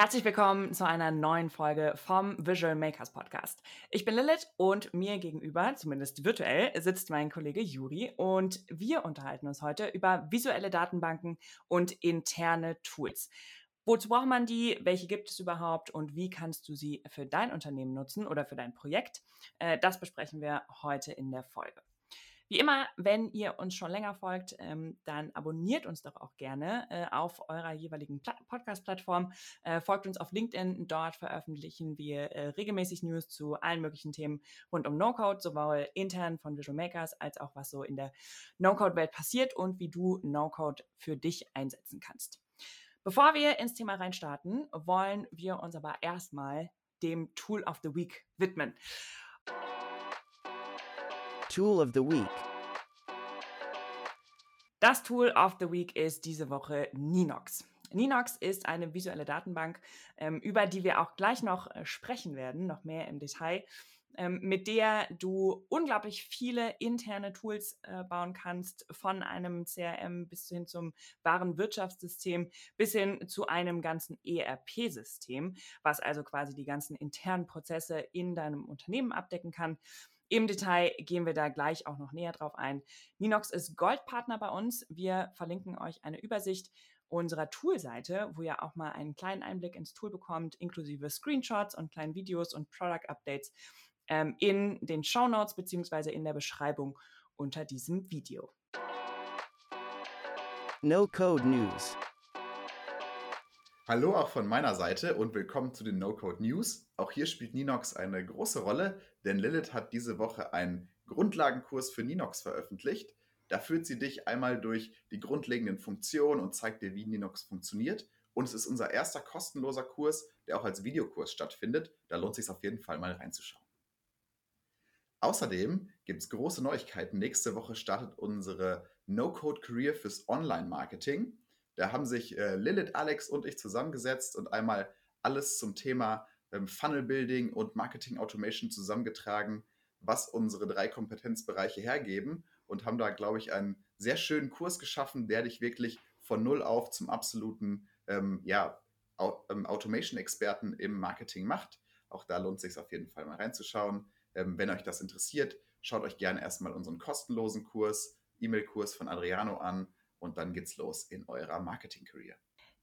Herzlich willkommen zu einer neuen Folge vom Visual Makers Podcast. Ich bin Lilith und mir gegenüber, zumindest virtuell, sitzt mein Kollege Juri und wir unterhalten uns heute über visuelle Datenbanken und interne Tools. Wozu braucht man die? Welche gibt es überhaupt? Und wie kannst du sie für dein Unternehmen nutzen oder für dein Projekt? Äh, das besprechen wir heute in der Folge. Wie immer, wenn ihr uns schon länger folgt, ähm, dann abonniert uns doch auch gerne äh, auf eurer jeweiligen Podcast-Plattform. Äh, folgt uns auf LinkedIn. Dort veröffentlichen wir äh, regelmäßig News zu allen möglichen Themen rund um No-Code, sowohl intern von Visual Makers als auch was so in der No-Code-Welt passiert und wie du No-Code für dich einsetzen kannst. Bevor wir ins Thema reinstarten, wollen wir uns aber erstmal dem Tool of the Week widmen. Tool of the Week. Das Tool of the Week ist diese Woche Ninox. Ninox ist eine visuelle Datenbank, ähm, über die wir auch gleich noch äh, sprechen werden, noch mehr im Detail, ähm, mit der du unglaublich viele interne Tools äh, bauen kannst, von einem CRM bis hin zum wahren Wirtschaftssystem, bis hin zu einem ganzen ERP-System, was also quasi die ganzen internen Prozesse in deinem Unternehmen abdecken kann. Im Detail gehen wir da gleich auch noch näher drauf ein. Ninox ist Goldpartner bei uns. Wir verlinken euch eine Übersicht unserer Toolseite, wo ihr auch mal einen kleinen Einblick ins Tool bekommt, inklusive Screenshots und kleinen Videos und Product Updates ähm, in den Show Notes beziehungsweise in der Beschreibung unter diesem Video. No Code News. Hallo auch von meiner Seite und willkommen zu den No-Code News. Auch hier spielt Ninox eine große Rolle, denn Lilith hat diese Woche einen Grundlagenkurs für Ninox veröffentlicht. Da führt sie dich einmal durch die grundlegenden Funktionen und zeigt dir, wie Ninox funktioniert. Und es ist unser erster kostenloser Kurs, der auch als Videokurs stattfindet. Da lohnt es sich auf jeden Fall mal reinzuschauen. Außerdem gibt es große Neuigkeiten. Nächste Woche startet unsere No-Code Career fürs Online-Marketing. Da haben sich äh, Lilith, Alex und ich zusammengesetzt und einmal alles zum Thema ähm, Funnel Building und Marketing Automation zusammengetragen, was unsere drei Kompetenzbereiche hergeben und haben da, glaube ich, einen sehr schönen Kurs geschaffen, der dich wirklich von null auf zum absoluten ähm, ja, ähm, Automation-Experten im Marketing macht. Auch da lohnt es sich auf jeden Fall mal reinzuschauen. Ähm, wenn euch das interessiert, schaut euch gerne erstmal unseren kostenlosen Kurs, E-Mail-Kurs von Adriano an und dann geht's los in eurer Marketing-Career.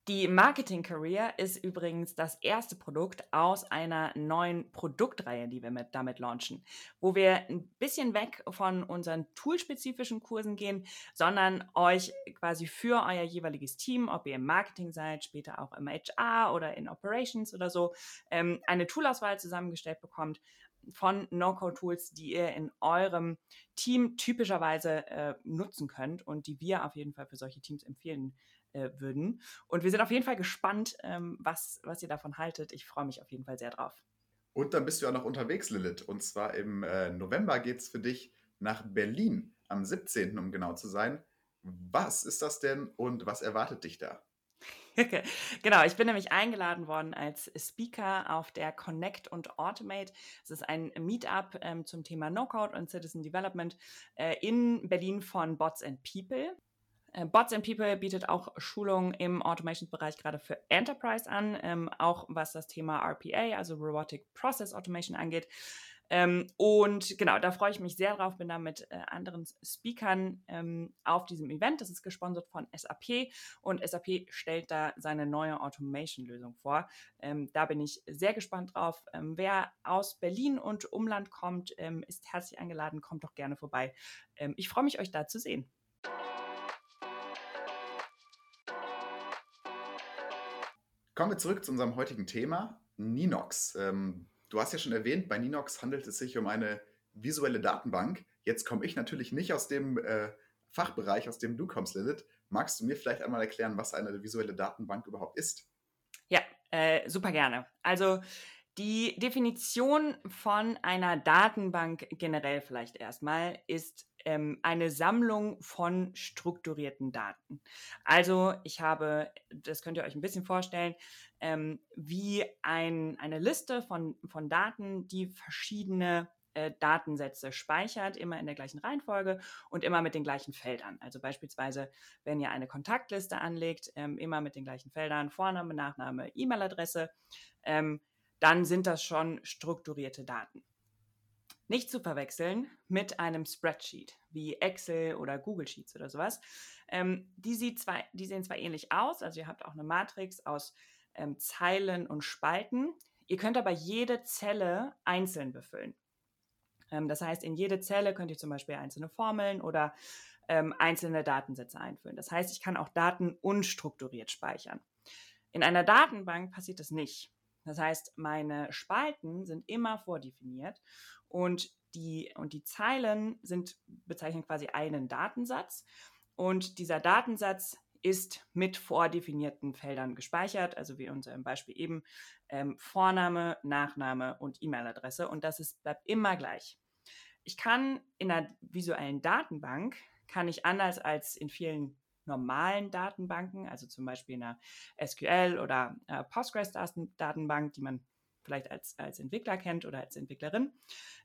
Die Marketing Career ist übrigens das erste Produkt aus einer neuen Produktreihe, die wir mit, damit launchen, wo wir ein bisschen weg von unseren toolspezifischen Kursen gehen, sondern euch quasi für euer jeweiliges Team, ob ihr im Marketing seid, später auch im HR oder in Operations oder so, ähm, eine Toolauswahl zusammengestellt bekommt, von No-Code-Tools, die ihr in eurem Team typischerweise äh, nutzen könnt und die wir auf jeden Fall für solche Teams empfehlen äh, würden. Und wir sind auf jeden Fall gespannt, ähm, was, was ihr davon haltet. Ich freue mich auf jeden Fall sehr drauf. Und dann bist du ja noch unterwegs, Lilith. Und zwar im äh, November geht es für dich nach Berlin am 17., um genau zu sein. Was ist das denn und was erwartet dich da? genau, ich bin nämlich eingeladen worden als Speaker auf der Connect und Automate. Es ist ein Meetup ähm, zum Thema No-Code und Citizen Development äh, in Berlin von Bots and People. Äh, Bots and People bietet auch Schulungen im Automation-Bereich gerade für Enterprise an, ähm, auch was das Thema RPA, also Robotic Process Automation angeht. Ähm, und genau, da freue ich mich sehr drauf, bin da mit äh, anderen Speakern ähm, auf diesem Event. Das ist gesponsert von SAP und SAP stellt da seine neue Automation-Lösung vor. Ähm, da bin ich sehr gespannt drauf. Ähm, wer aus Berlin und Umland kommt, ähm, ist herzlich eingeladen, kommt doch gerne vorbei. Ähm, ich freue mich, euch da zu sehen. Kommen wir zurück zu unserem heutigen Thema, Ninox. Ähm, Du hast ja schon erwähnt, bei Ninox handelt es sich um eine visuelle Datenbank. Jetzt komme ich natürlich nicht aus dem äh, Fachbereich, aus dem du kommst, Lilith. Magst du mir vielleicht einmal erklären, was eine visuelle Datenbank überhaupt ist? Ja, äh, super gerne. Also die Definition von einer Datenbank generell vielleicht erstmal ist ähm, eine Sammlung von strukturierten Daten. Also ich habe, das könnt ihr euch ein bisschen vorstellen, ähm, wie ein, eine Liste von, von Daten, die verschiedene äh, Datensätze speichert, immer in der gleichen Reihenfolge und immer mit den gleichen Feldern. Also beispielsweise, wenn ihr eine Kontaktliste anlegt, ähm, immer mit den gleichen Feldern, Vorname, Nachname, E-Mail-Adresse, ähm, dann sind das schon strukturierte Daten. Nicht zu verwechseln mit einem Spreadsheet wie Excel oder Google Sheets oder sowas. Ähm, die, sieht zwar, die sehen zwar ähnlich aus, also ihr habt auch eine Matrix aus ähm, Zeilen und Spalten. Ihr könnt aber jede Zelle einzeln befüllen. Ähm, das heißt, in jede Zelle könnt ihr zum Beispiel einzelne Formeln oder ähm, einzelne Datensätze einfüllen. Das heißt, ich kann auch Daten unstrukturiert speichern. In einer Datenbank passiert das nicht. Das heißt, meine Spalten sind immer vordefiniert und die, und die Zeilen sind, bezeichnen quasi einen Datensatz. Und dieser Datensatz ist mit vordefinierten Feldern gespeichert, also wie unser Beispiel eben ähm, Vorname, Nachname und E-Mail-Adresse. Und das ist, bleibt immer gleich. Ich kann in einer visuellen Datenbank, kann ich anders als in vielen normalen Datenbanken, also zum Beispiel in einer SQL oder äh, Postgres-Datenbank, die man vielleicht als, als Entwickler kennt oder als Entwicklerin,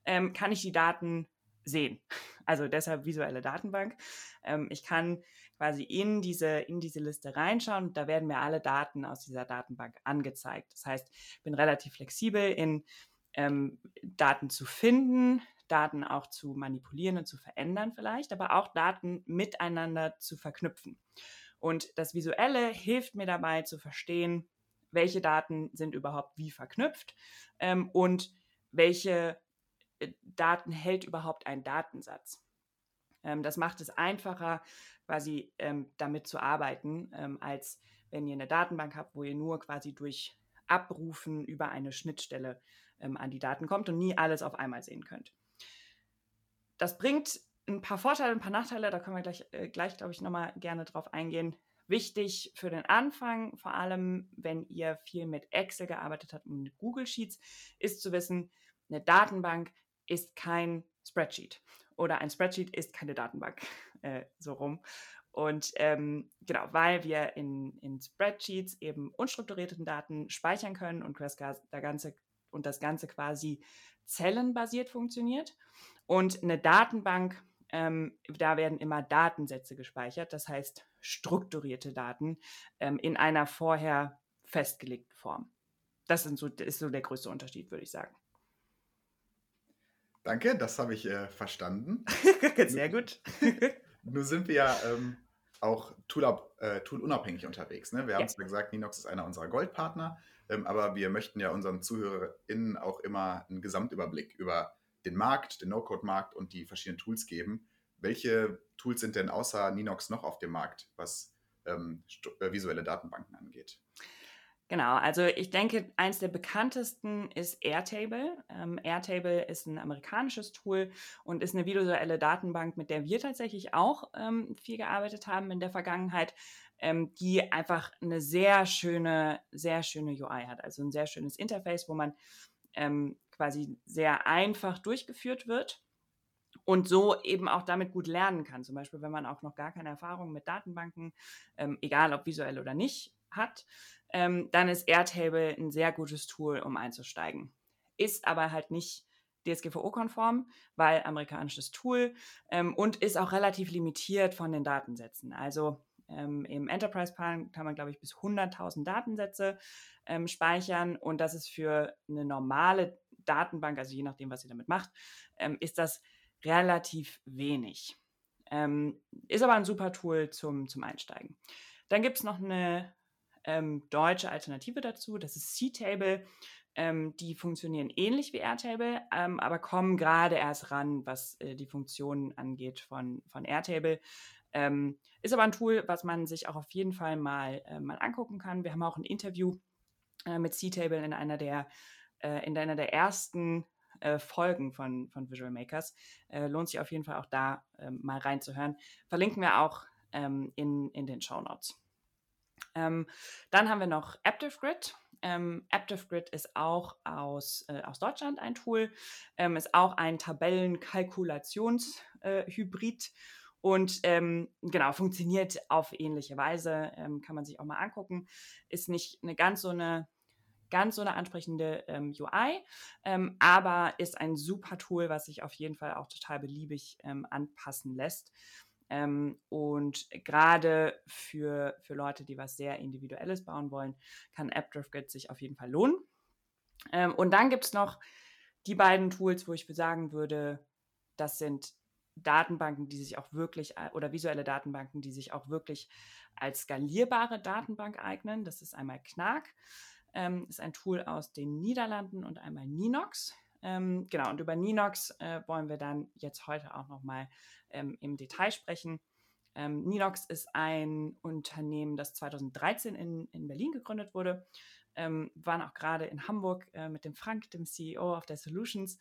ähm, kann ich die Daten sehen. Also deshalb visuelle Datenbank. Ähm, ich kann quasi in diese, in diese Liste reinschauen und da werden mir alle Daten aus dieser Datenbank angezeigt. Das heißt, ich bin relativ flexibel in ähm, Daten zu finden, Daten auch zu manipulieren und zu verändern vielleicht, aber auch Daten miteinander zu verknüpfen. Und das Visuelle hilft mir dabei zu verstehen, welche Daten sind überhaupt wie verknüpft ähm, und welche äh, Daten hält überhaupt ein Datensatz. Ähm, das macht es einfacher, quasi ähm, damit zu arbeiten, ähm, als wenn ihr eine Datenbank habt, wo ihr nur quasi durch Abrufen über eine Schnittstelle ähm, an die Daten kommt und nie alles auf einmal sehen könnt. Das bringt ein paar Vorteile, ein paar Nachteile, da können wir gleich, äh, gleich glaube ich, nochmal gerne drauf eingehen. Wichtig für den Anfang, vor allem wenn ihr viel mit Excel gearbeitet habt und mit Google Sheets, ist zu wissen, eine Datenbank ist kein Spreadsheet oder ein Spreadsheet ist keine Datenbank, äh, so rum. Und ähm, genau, weil wir in, in Spreadsheets eben unstrukturierte Daten speichern können und das, ganze, und das Ganze quasi zellenbasiert funktioniert. Und eine Datenbank, ähm, da werden immer Datensätze gespeichert, das heißt strukturierte Daten ähm, in einer vorher festgelegten Form. Das, so, das ist so der größte Unterschied, würde ich sagen. Danke, das habe ich äh, verstanden. Sehr gut. Nur sind wir ja ähm, auch äh, toolunabhängig unterwegs. Ne? Wir haben es ja gesagt, Ninox ist einer unserer Goldpartner, ähm, aber wir möchten ja unseren ZuhörerInnen auch immer einen Gesamtüberblick über den Markt, den No-Code-Markt und die verschiedenen Tools geben. Welche Tools sind denn außer Ninox noch auf dem Markt, was ähm, äh, visuelle Datenbanken angeht? Genau, also ich denke, eins der bekanntesten ist Airtable. Ähm, Airtable ist ein amerikanisches Tool und ist eine visuelle Datenbank, mit der wir tatsächlich auch ähm, viel gearbeitet haben in der Vergangenheit, ähm, die einfach eine sehr schöne, sehr schöne UI hat. Also ein sehr schönes Interface, wo man ähm, quasi sehr einfach durchgeführt wird und so eben auch damit gut lernen kann. Zum Beispiel, wenn man auch noch gar keine Erfahrung mit Datenbanken, ähm, egal ob visuell oder nicht, hat, ähm, dann ist Airtable ein sehr gutes Tool, um einzusteigen. Ist aber halt nicht DSGVO-konform, weil amerikanisches Tool ähm, und ist auch relativ limitiert von den Datensätzen. Also ähm, im Enterprise-Plan kann man, glaube ich, bis 100.000 Datensätze ähm, speichern und das ist für eine normale Datenbank, also je nachdem, was ihr damit macht, ähm, ist das relativ wenig. Ähm, ist aber ein super Tool zum, zum Einsteigen. Dann gibt es noch eine ähm, deutsche Alternative dazu. Das ist C-Table. Ähm, die funktionieren ähnlich wie Airtable, ähm, aber kommen gerade erst ran, was äh, die Funktionen angeht von, von Airtable. Ähm, ist aber ein Tool, was man sich auch auf jeden Fall mal, äh, mal angucken kann. Wir haben auch ein Interview äh, mit C-Table in einer der, äh, in einer der ersten äh, Folgen von, von Visual Makers. Äh, lohnt sich auf jeden Fall auch da ähm, mal reinzuhören. Verlinken wir auch ähm, in, in den Show Notes. Ähm, dann haben wir noch AptiveGrid. Ähm, AptiveGrid ist auch aus, äh, aus Deutschland ein Tool, ähm, ist auch ein Tabellenkalkulationshybrid. Äh, und ähm, genau, funktioniert auf ähnliche Weise, ähm, kann man sich auch mal angucken. Ist nicht eine ganz so eine ganz so eine ansprechende ähm, UI, ähm, aber ist ein super Tool, was sich auf jeden Fall auch total beliebig ähm, anpassen lässt. Ähm, und gerade für, für Leute, die was sehr Individuelles bauen wollen, kann AppDriftGrid sich auf jeden Fall lohnen. Ähm, und dann gibt es noch die beiden Tools, wo ich sagen würde, das sind Datenbanken, die sich auch wirklich oder visuelle Datenbanken, die sich auch wirklich als skalierbare Datenbank eignen. Das ist einmal Knack, ähm, ist ein Tool aus den Niederlanden und einmal Ninox. Ähm, genau, und über Ninox äh, wollen wir dann jetzt heute auch nochmal ähm, im Detail sprechen. Ähm, Ninox ist ein Unternehmen, das 2013 in, in Berlin gegründet wurde. Ähm, waren auch gerade in Hamburg äh, mit dem Frank, dem CEO of der Solutions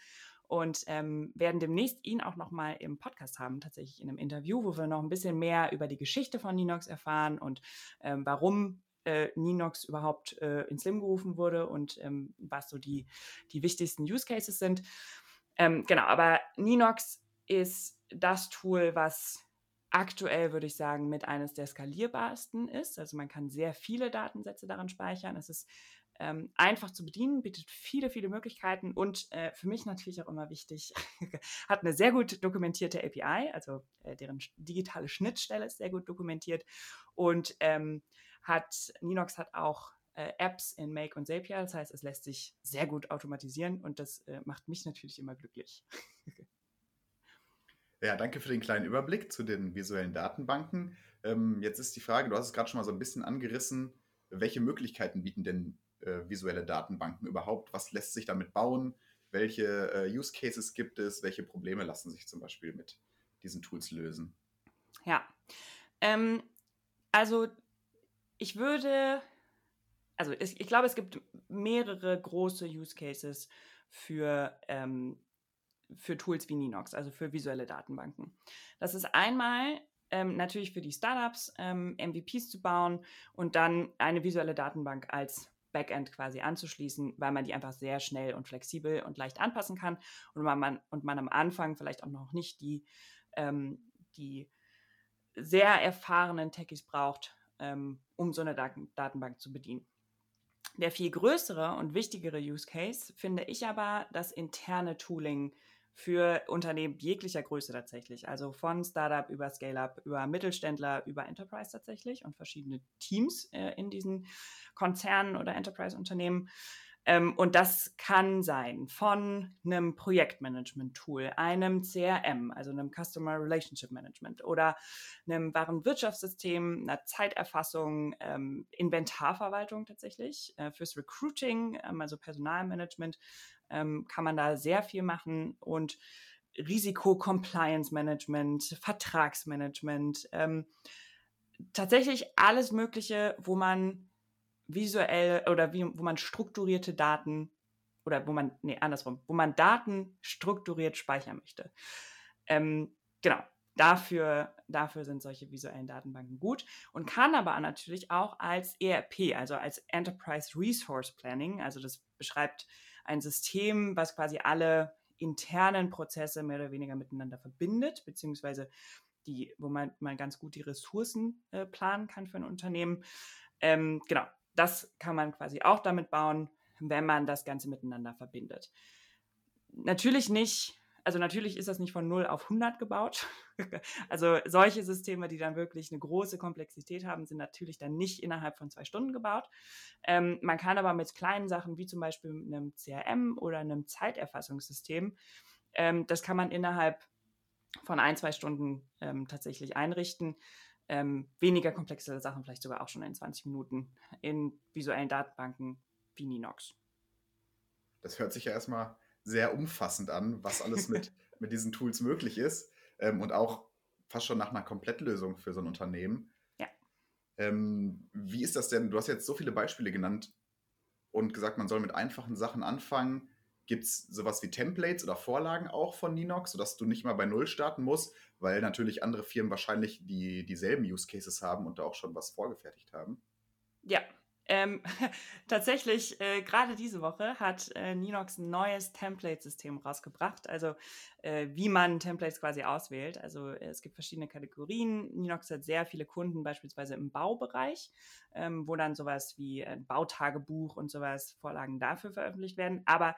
und ähm, werden demnächst ihn auch noch mal im Podcast haben, tatsächlich in einem Interview, wo wir noch ein bisschen mehr über die Geschichte von Ninox erfahren und ähm, warum äh, Ninox überhaupt äh, ins Leben gerufen wurde und ähm, was so die, die wichtigsten Use Cases sind. Ähm, genau, aber Ninox ist das Tool, was aktuell, würde ich sagen, mit eines der skalierbarsten ist. Also man kann sehr viele Datensätze daran speichern. Es ist ähm, einfach zu bedienen, bietet viele, viele Möglichkeiten und äh, für mich natürlich auch immer wichtig, hat eine sehr gut dokumentierte API, also äh, deren digitale Schnittstelle ist sehr gut dokumentiert und ähm, hat, Ninox hat auch äh, Apps in Make und Zapier, das heißt, es lässt sich sehr gut automatisieren und das äh, macht mich natürlich immer glücklich. Ja, danke für den kleinen Überblick zu den visuellen Datenbanken. Ähm, jetzt ist die Frage, du hast es gerade schon mal so ein bisschen angerissen, welche Möglichkeiten bieten denn äh, visuelle Datenbanken überhaupt? Was lässt sich damit bauen? Welche äh, Use Cases gibt es? Welche Probleme lassen sich zum Beispiel mit diesen Tools lösen? Ja, ähm, also ich würde, also ich, ich, glaube, es gibt mehrere große Use Cases für ähm, für Tools wie Ninox, also für visuelle Datenbanken. Das ist einmal ähm, natürlich für die Startups ähm, MVPs zu bauen und dann eine visuelle Datenbank als Backend quasi anzuschließen, weil man die einfach sehr schnell und flexibel und leicht anpassen kann und man, und man am Anfang vielleicht auch noch nicht die, ähm, die sehr erfahrenen Techies braucht, ähm, um so eine Daten Datenbank zu bedienen. Der viel größere und wichtigere Use Case finde ich aber das interne Tooling für Unternehmen jeglicher Größe tatsächlich. Also von Startup über Scale-up, über Mittelständler, über Enterprise tatsächlich und verschiedene Teams äh, in diesen Konzernen oder Enterprise-Unternehmen. Ähm, und das kann sein von einem Projektmanagement-Tool, einem CRM, also einem Customer Relationship Management oder einem Warenwirtschaftssystem, einer Zeiterfassung, ähm, Inventarverwaltung tatsächlich, äh, fürs Recruiting, ähm, also Personalmanagement, ähm, kann man da sehr viel machen und Risiko-Compliance-Management, Vertragsmanagement, ähm, tatsächlich alles Mögliche, wo man visuell oder wie, wo man strukturierte Daten oder wo man, nee, andersrum, wo man Daten strukturiert speichern möchte. Ähm, genau, dafür, dafür sind solche visuellen Datenbanken gut und kann aber natürlich auch als ERP, also als Enterprise Resource Planning, also das beschreibt ein System, was quasi alle internen Prozesse mehr oder weniger miteinander verbindet, beziehungsweise die, wo man, man ganz gut die Ressourcen äh, planen kann für ein Unternehmen. Ähm, genau, das kann man quasi auch damit bauen, wenn man das Ganze miteinander verbindet. Natürlich nicht also natürlich ist das nicht von 0 auf 100 gebaut. also solche Systeme, die dann wirklich eine große Komplexität haben, sind natürlich dann nicht innerhalb von zwei Stunden gebaut. Ähm, man kann aber mit kleinen Sachen wie zum Beispiel einem CRM oder einem Zeiterfassungssystem, ähm, das kann man innerhalb von ein, zwei Stunden ähm, tatsächlich einrichten. Ähm, weniger komplexe Sachen vielleicht sogar auch schon in 20 Minuten in visuellen Datenbanken wie Ninox. Das hört sich ja erstmal sehr umfassend an, was alles mit, mit diesen Tools möglich ist. Ähm, und auch fast schon nach einer Komplettlösung für so ein Unternehmen. Ja. Ähm, wie ist das denn? Du hast jetzt so viele Beispiele genannt und gesagt, man soll mit einfachen Sachen anfangen. Gibt es sowas wie Templates oder Vorlagen auch von Ninox, sodass du nicht mal bei Null starten musst, weil natürlich andere Firmen wahrscheinlich die, dieselben Use Cases haben und da auch schon was vorgefertigt haben? Ja, Ähm, tatsächlich, äh, gerade diese Woche hat äh, Ninox ein neues Template-System rausgebracht, also äh, wie man Templates quasi auswählt. Also es gibt verschiedene Kategorien. Ninox hat sehr viele Kunden, beispielsweise im Baubereich, ähm, wo dann sowas wie ein Bautagebuch und sowas, Vorlagen dafür veröffentlicht werden, aber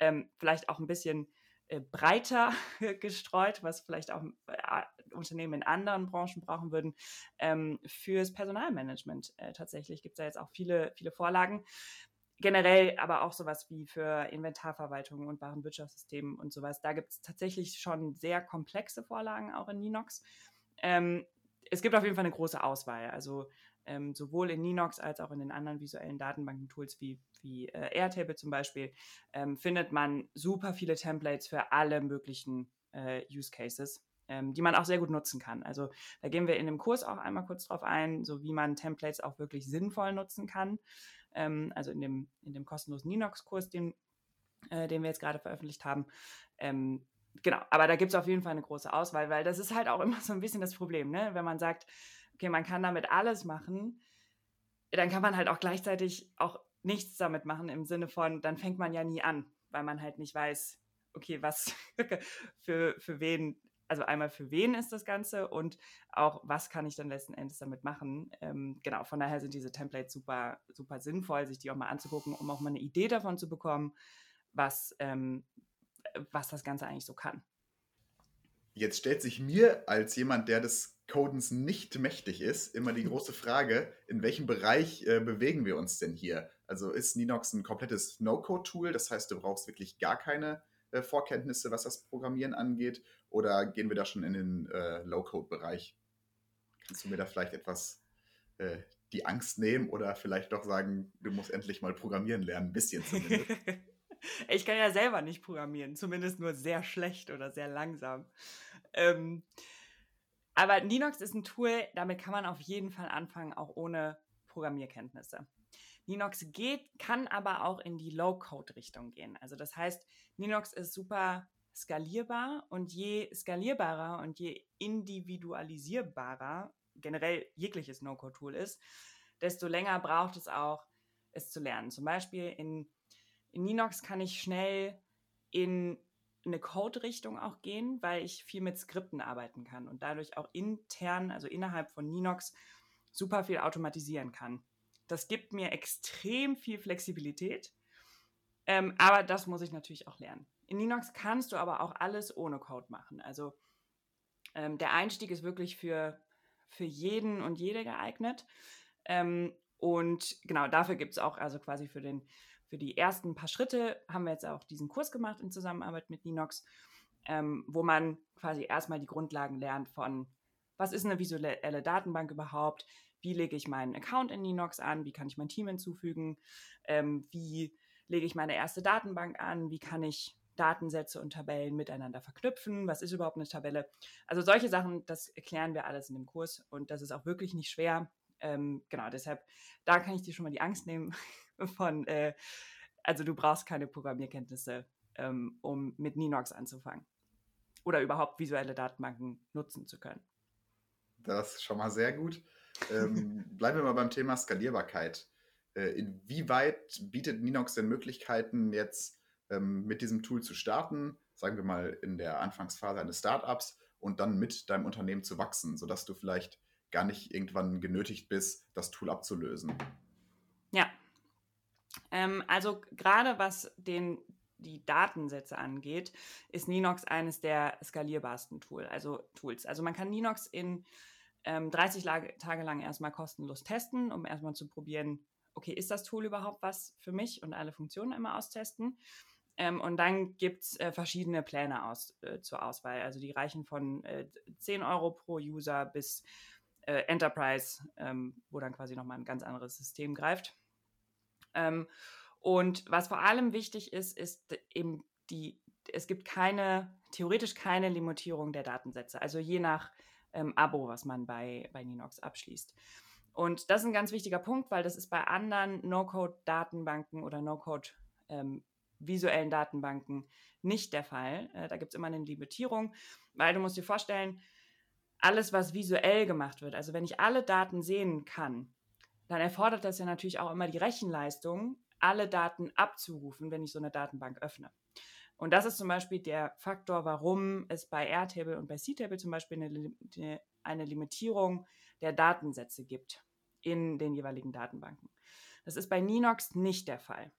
ähm, vielleicht auch ein bisschen äh, breiter gestreut, was vielleicht auch äh, Unternehmen in anderen Branchen brauchen würden, ähm, fürs Personalmanagement. Äh, tatsächlich gibt es da jetzt auch viele, viele Vorlagen. Generell aber auch sowas wie für Inventarverwaltung und Warenwirtschaftssystemen und sowas. Da gibt es tatsächlich schon sehr komplexe Vorlagen auch in Ninox. Ähm, es gibt auf jeden Fall eine große Auswahl. Also ähm, sowohl in Ninox als auch in den anderen visuellen Datenbanken-Tools wie, wie äh, Airtable zum Beispiel, ähm, findet man super viele Templates für alle möglichen äh, Use Cases, ähm, die man auch sehr gut nutzen kann. Also da gehen wir in dem Kurs auch einmal kurz drauf ein, so wie man Templates auch wirklich sinnvoll nutzen kann. Ähm, also in dem, in dem kostenlosen Ninox-Kurs, den, äh, den wir jetzt gerade veröffentlicht haben. Ähm, genau, aber da gibt es auf jeden Fall eine große Auswahl, weil das ist halt auch immer so ein bisschen das Problem, ne? wenn man sagt, okay, man kann damit alles machen, dann kann man halt auch gleichzeitig auch nichts damit machen im Sinne von, dann fängt man ja nie an, weil man halt nicht weiß, okay, was für, für wen, also einmal für wen ist das Ganze und auch, was kann ich dann letzten Endes damit machen. Ähm, genau, von daher sind diese Templates super, super sinnvoll, sich die auch mal anzugucken, um auch mal eine Idee davon zu bekommen, was, ähm, was das Ganze eigentlich so kann. Jetzt stellt sich mir als jemand, der des Codens nicht mächtig ist, immer die große Frage, in welchem Bereich äh, bewegen wir uns denn hier? Also ist Ninox ein komplettes No-Code-Tool, das heißt, du brauchst wirklich gar keine äh, Vorkenntnisse, was das Programmieren angeht, oder gehen wir da schon in den äh, Low-Code-Bereich? Kannst du mir da vielleicht etwas äh, die Angst nehmen oder vielleicht doch sagen, du musst endlich mal programmieren lernen, ein bisschen zumindest? ich kann ja selber nicht programmieren, zumindest nur sehr schlecht oder sehr langsam. Ähm, aber Ninox ist ein Tool, damit kann man auf jeden Fall anfangen, auch ohne Programmierkenntnisse. Ninox geht, kann aber auch in die Low-Code-Richtung gehen. Also das heißt, Ninox ist super skalierbar und je skalierbarer und je individualisierbarer generell jegliches No-Code-Tool ist, desto länger braucht es auch, es zu lernen. Zum Beispiel in in Ninox kann ich schnell in eine Code-Richtung auch gehen, weil ich viel mit Skripten arbeiten kann und dadurch auch intern, also innerhalb von Ninox, super viel automatisieren kann. Das gibt mir extrem viel Flexibilität, ähm, aber das muss ich natürlich auch lernen. In Ninox kannst du aber auch alles ohne Code machen. Also ähm, der Einstieg ist wirklich für, für jeden und jede geeignet. Ähm, und genau dafür gibt es auch, also quasi für den für die ersten paar Schritte haben wir jetzt auch diesen Kurs gemacht in Zusammenarbeit mit Ninox, ähm, wo man quasi erstmal die Grundlagen lernt von, was ist eine visuelle Datenbank überhaupt, wie lege ich meinen Account in Ninox an, wie kann ich mein Team hinzufügen, ähm, wie lege ich meine erste Datenbank an, wie kann ich Datensätze und Tabellen miteinander verknüpfen, was ist überhaupt eine Tabelle. Also solche Sachen, das erklären wir alles in dem Kurs und das ist auch wirklich nicht schwer. Ähm, genau, deshalb, da kann ich dir schon mal die Angst nehmen von, äh, also du brauchst keine Programmierkenntnisse, ähm, um mit Ninox anzufangen oder überhaupt visuelle Datenbanken nutzen zu können. Das ist schon mal sehr gut. Ähm, bleiben wir mal beim Thema Skalierbarkeit. Äh, inwieweit bietet Ninox denn Möglichkeiten, jetzt ähm, mit diesem Tool zu starten, sagen wir mal in der Anfangsphase eines Startups und dann mit deinem Unternehmen zu wachsen, sodass du vielleicht gar nicht irgendwann genötigt bist, das Tool abzulösen? Ja, ähm, also gerade was den, die Datensätze angeht, ist Ninox eines der skalierbarsten Tool, also Tools. Also man kann Ninox in ähm, 30 Tage lang erstmal kostenlos testen, um erstmal zu probieren, okay, ist das Tool überhaupt was für mich und alle Funktionen immer austesten. Ähm, und dann gibt es äh, verschiedene Pläne aus, äh, zur Auswahl. Also die reichen von äh, 10 Euro pro User bis äh, Enterprise, ähm, wo dann quasi nochmal ein ganz anderes System greift. Ähm, und was vor allem wichtig ist, ist eben die, es gibt keine, theoretisch keine Limitierung der Datensätze, also je nach ähm, Abo, was man bei, bei Ninox abschließt. Und das ist ein ganz wichtiger Punkt, weil das ist bei anderen No-Code-Datenbanken oder No-Code ähm, visuellen Datenbanken nicht der Fall. Äh, da gibt es immer eine Limitierung, weil du musst dir vorstellen, alles, was visuell gemacht wird, also wenn ich alle Daten sehen kann, dann erfordert das ja natürlich auch immer die Rechenleistung, alle Daten abzurufen, wenn ich so eine Datenbank öffne. Und das ist zum Beispiel der Faktor, warum es bei Airtable und bei CTable zum Beispiel eine, eine Limitierung der Datensätze gibt in den jeweiligen Datenbanken. Das ist bei Ninox nicht der Fall.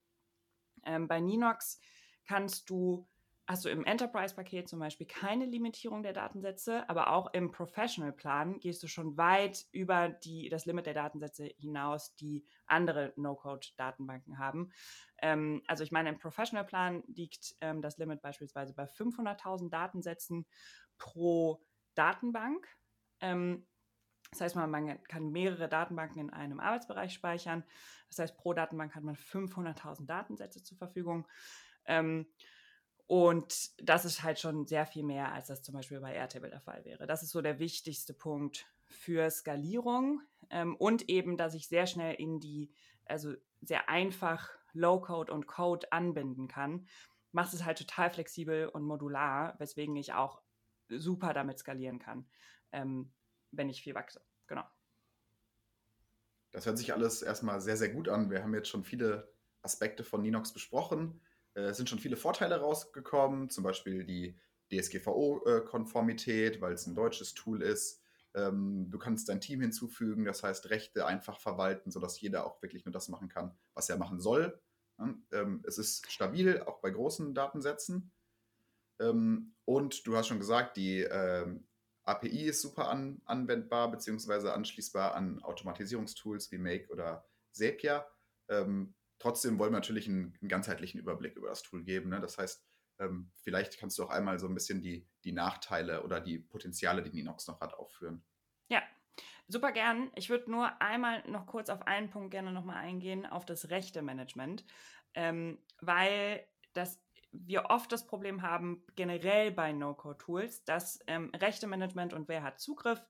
Ähm, bei Ninox kannst du hast du im Enterprise-Paket zum Beispiel keine Limitierung der Datensätze, aber auch im Professional-Plan gehst du schon weit über die, das Limit der Datensätze hinaus, die andere No-Code-Datenbanken haben. Ähm, also ich meine, im Professional-Plan liegt ähm, das Limit beispielsweise bei 500.000 Datensätzen pro Datenbank. Ähm, das heißt, man, man kann mehrere Datenbanken in einem Arbeitsbereich speichern. Das heißt, pro Datenbank hat man 500.000 Datensätze zur Verfügung. Und das ist halt schon sehr viel mehr, als das zum Beispiel bei Airtable der Fall wäre. Das ist so der wichtigste Punkt für Skalierung ähm, und eben, dass ich sehr schnell in die, also sehr einfach Low-Code und Code anbinden kann, macht es halt total flexibel und modular, weswegen ich auch super damit skalieren kann, ähm, wenn ich viel wachse. Genau. Das hört sich alles erstmal sehr, sehr gut an. Wir haben jetzt schon viele Aspekte von Ninox besprochen. Äh, sind schon viele Vorteile rausgekommen, zum Beispiel die DSGVO-Konformität, weil es ein deutsches Tool ist. Ähm, du kannst dein Team hinzufügen, das heißt Rechte einfach verwalten, sodass jeder auch wirklich nur das machen kann, was er machen soll. Ähm, es ist stabil, auch bei großen Datensätzen. Ähm, und du hast schon gesagt, die API ist super an, anwendbar beziehungsweise anschließbar an Automatisierungstools wie Make oder Zapier. Ähm, Trotzdem wollen wir natürlich einen, einen ganzheitlichen Überblick über das Tool geben. Ne? Das heißt, ähm, vielleicht kannst du auch einmal so ein bisschen die, die Nachteile oder die Potenziale, die Ninox noch hat, aufführen. Ja, super gern. Ich würde nur einmal noch kurz auf einen Punkt gerne nochmal eingehen, auf das Rechte-Management, ähm, weil das wir oft das Problem haben, generell bei No-Code-Tools, dass ähm, Rechte-Management und wer hat Zugriff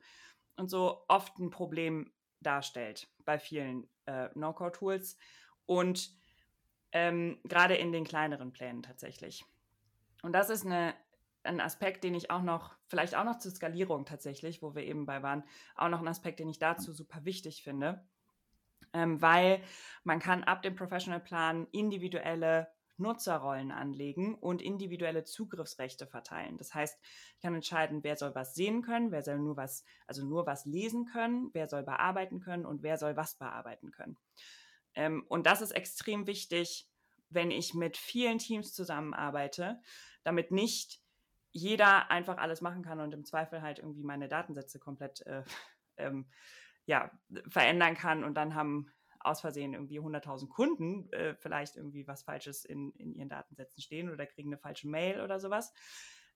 und so oft ein Problem darstellt bei vielen äh, No-Code-Tools und ähm, gerade in den kleineren Plänen tatsächlich. Und das ist eine, ein Aspekt, den ich auch noch, vielleicht auch noch zur Skalierung tatsächlich, wo wir eben bei waren, auch noch ein Aspekt, den ich dazu super wichtig finde, ähm, weil man kann ab dem Professional Plan individuelle Nutzerrollen anlegen und individuelle Zugriffsrechte verteilen. Das heißt, ich kann entscheiden, wer soll was sehen können, wer soll nur was, also nur was lesen können, wer soll bearbeiten können und wer soll was bearbeiten können. Ähm, und das ist extrem wichtig, wenn ich mit vielen Teams zusammenarbeite, damit nicht jeder einfach alles machen kann und im Zweifel halt irgendwie meine Datensätze komplett äh, ähm, ja, verändern kann und dann haben aus Versehen irgendwie 100.000 Kunden äh, vielleicht irgendwie was Falsches in, in ihren Datensätzen stehen oder kriegen eine falsche Mail oder sowas.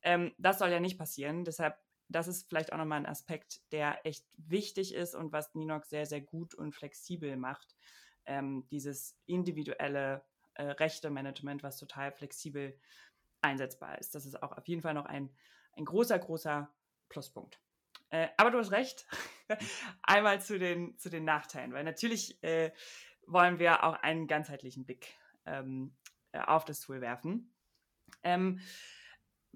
Ähm, das soll ja nicht passieren. Deshalb, das ist vielleicht auch nochmal ein Aspekt, der echt wichtig ist und was Ninox sehr, sehr gut und flexibel macht ähm, dieses individuelle äh, Rechte-Management, was total flexibel einsetzbar ist. Das ist auch auf jeden Fall noch ein, ein großer, großer Pluspunkt. Äh, aber du hast recht. Einmal zu den, zu den Nachteilen, weil natürlich äh, wollen wir auch einen ganzheitlichen Blick ähm, äh, auf das Tool werfen. Ähm,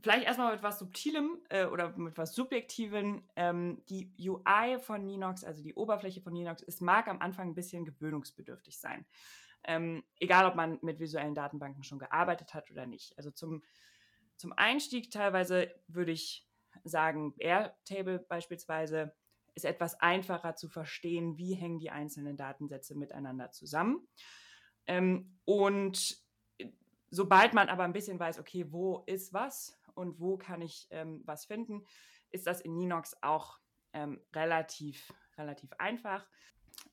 vielleicht erstmal mit was Subtilem äh, oder mit was Subjektivem. Ähm, die UI von Ninox, also die Oberfläche von Ninox, es mag am Anfang ein bisschen gewöhnungsbedürftig sein. Ähm, egal, ob man mit visuellen Datenbanken schon gearbeitet hat oder nicht. Also zum, zum Einstieg teilweise würde ich sagen, Airtable beispielsweise ist etwas einfacher zu verstehen, wie hängen die einzelnen Datensätze miteinander zusammen. Ähm, und sobald man aber ein bisschen weiß, okay, wo ist was und wo kann ich ähm, was finden, ist das in Ninox auch ähm, relativ, relativ einfach.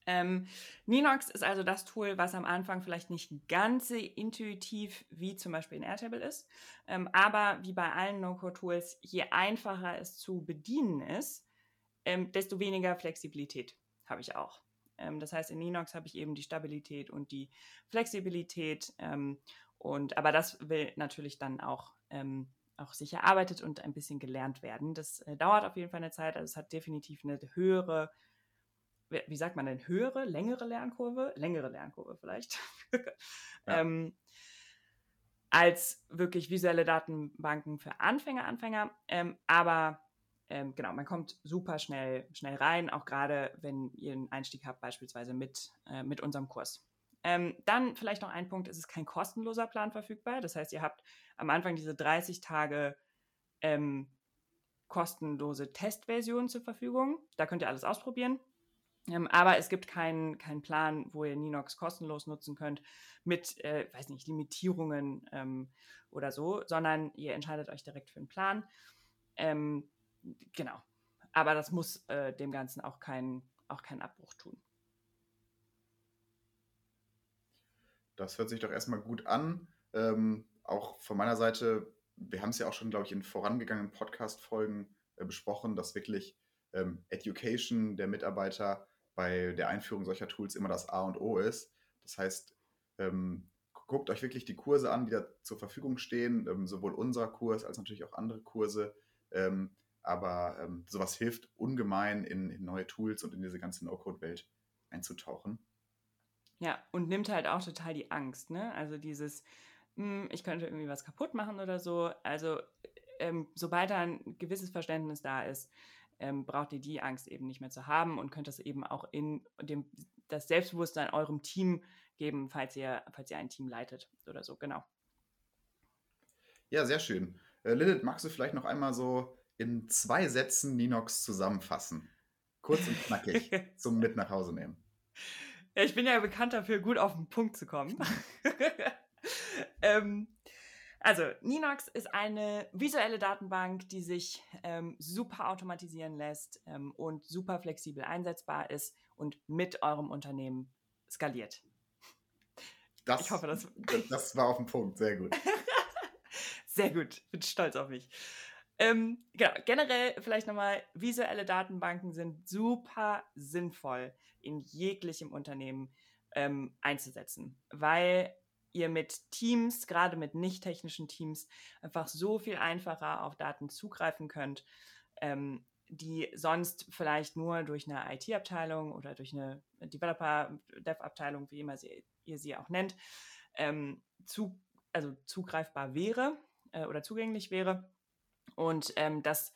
Ähm, Ninox ist also das Tool, was am Anfang vielleicht nicht ganz so intuitiv wie zum Beispiel in Airtable ist, ähm, aber wie bei allen No-Code-Tools, je einfacher es zu bedienen ist, ähm, desto weniger Flexibilität habe ich auch. Ähm, das heißt, in Ninox habe ich eben die Stabilität und die Flexibilität ähm, und aber das will natürlich dann auch ähm, auch sich erarbeitet und ein bisschen gelernt werden. Das äh, dauert auf jeden Fall eine Zeit. Also es hat definitiv eine höhere, wie sagt man denn, höhere, längere Lernkurve, längere Lernkurve vielleicht, ja. ähm, als wirklich visuelle Datenbanken für Anfänger, Anfänger. Ähm, aber ähm, genau, man kommt super schnell, schnell rein, auch gerade wenn ihr einen Einstieg habt, beispielsweise mit, äh, mit unserem Kurs. Ähm, dann vielleicht noch ein Punkt, es ist kein kostenloser Plan verfügbar. Das heißt, ihr habt am Anfang diese 30 Tage ähm, kostenlose Testversion zur Verfügung. Da könnt ihr alles ausprobieren. Ähm, aber es gibt keinen kein Plan, wo ihr Ninox kostenlos nutzen könnt mit, äh, weiß nicht, Limitierungen ähm, oder so, sondern ihr entscheidet euch direkt für einen Plan. Ähm, genau. Aber das muss äh, dem Ganzen auch keinen auch keinen Abbruch tun. Das hört sich doch erstmal gut an. Ähm, auch von meiner Seite, wir haben es ja auch schon, glaube ich, in vorangegangenen Podcast-Folgen äh, besprochen, dass wirklich ähm, Education der Mitarbeiter bei der Einführung solcher Tools immer das A und O ist. Das heißt, ähm, guckt euch wirklich die Kurse an, die da zur Verfügung stehen, ähm, sowohl unser Kurs als natürlich auch andere Kurse. Ähm, aber ähm, sowas hilft ungemein, in, in, neue Tools und in diese ganze No-Code-Welt einzutauchen. Ja, und nimmt halt auch total die Angst, ne? Also dieses, mh, hm, ich könnte irgendwie was kaputt machen oder so. Also ähm, sobald da ein gewisses Verständnis da ist, ähm, braucht ihr die Angst eben nicht mehr zu haben und könnt das eben auch in dem das Selbstbewusstsein eurem Team geben, falls ihr, falls ihr ein Team leitet oder so, genau. Ja, sehr schön. Äh, Lilith, magst du vielleicht noch einmal so in zwei Sätzen Ninox zusammenfassen? Kurz und knackig zum Mit nach Hause nehmen. Ja, ich bin ja bekannt dafür, gut auf den Punkt zu kommen. ähm, also, Ninox ist eine visuelle Datenbank, die sich ähm, super automatisieren lässt ähm, und super flexibel einsetzbar ist und mit eurem Unternehmen skaliert. Das, ich hoffe, das, das war auf den Punkt. Sehr gut. Sehr gut. Bin stolz auf mich. Ähm, genau, generell vielleicht nochmal, visuelle Datenbanken sind super sinnvoll in jeglichem Unternehmen ähm, einzusetzen, weil ihr mit Teams, gerade mit nicht technischen Teams, einfach so viel einfacher auf Daten zugreifen könnt, ähm, die sonst vielleicht nur durch eine IT-Abteilung oder durch eine Developer-Dev-Abteilung, wie immer sie, ihr sie auch nennt, ähm, zu, also zugreifbar wäre äh, oder zugänglich wäre. Und ähm, das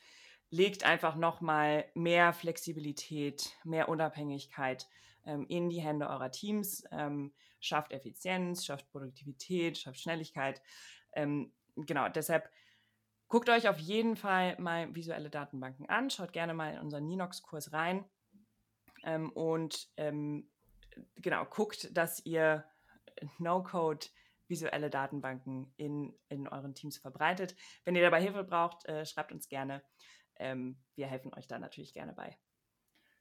legt einfach nochmal mehr Flexibilität, mehr Unabhängigkeit ähm, in die Hände eurer Teams, ähm, schafft Effizienz, schafft Produktivität, schafft Schnelligkeit. Ähm, genau, deshalb guckt euch auf jeden Fall mal visuelle Datenbanken an, schaut gerne mal in unseren Ninox-Kurs rein ähm, und ähm, genau, guckt, dass ihr No-Code visuelle Datenbanken in, in euren Teams verbreitet. Wenn ihr dabei Hilfe braucht, äh, schreibt uns gerne. Ähm, wir helfen euch da natürlich gerne bei.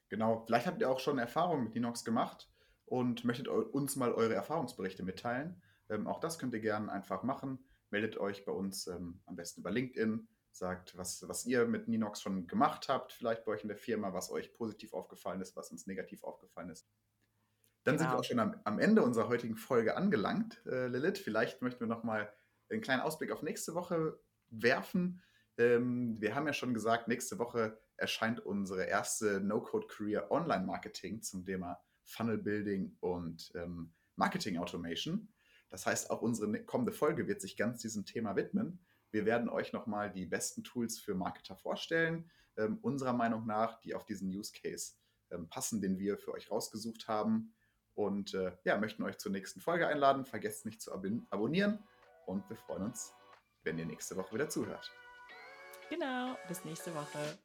Genau, vielleicht habt ihr auch schon Erfahrungen mit Linux gemacht und möchtet uns mal eure Erfahrungsberichte mitteilen. Ähm, auch das könnt ihr gerne einfach machen. Meldet euch bei uns ähm, am besten über LinkedIn, sagt, was, was ihr mit Ninox schon gemacht habt, vielleicht bei euch in der Firma, was euch positiv aufgefallen ist, was uns negativ aufgefallen ist. Dann genau. sind wir genau. auch schon am, am, Ende unserer heutigen Folge angelangt, äh, Lilith. Vielleicht möchten wir nochmal einen kleinen Ausblick auf nächste Woche werfen. Ähm, wir haben ja schon gesagt, nächste Woche erscheint unsere erste No-Code-Career Online-Marketing zum Thema Funnel Building und ähm, Marketing Automation. Das heißt, auch unsere ne-, kommende Folge wird sich ganz diesem Thema widmen. Wir werden euch nochmal die besten Tools für Marketer vorstellen, ähm, unserer Meinung nach, die auf diesen Use Case ähm, passen, den wir für euch rausgesucht haben. Und äh, ja, möchten euch zur nächsten Folge einladen. Vergesst nicht zu ab abonnieren und wir freuen uns, wenn ihr nächste Woche wieder zuhört. Genau, bis nächste Woche.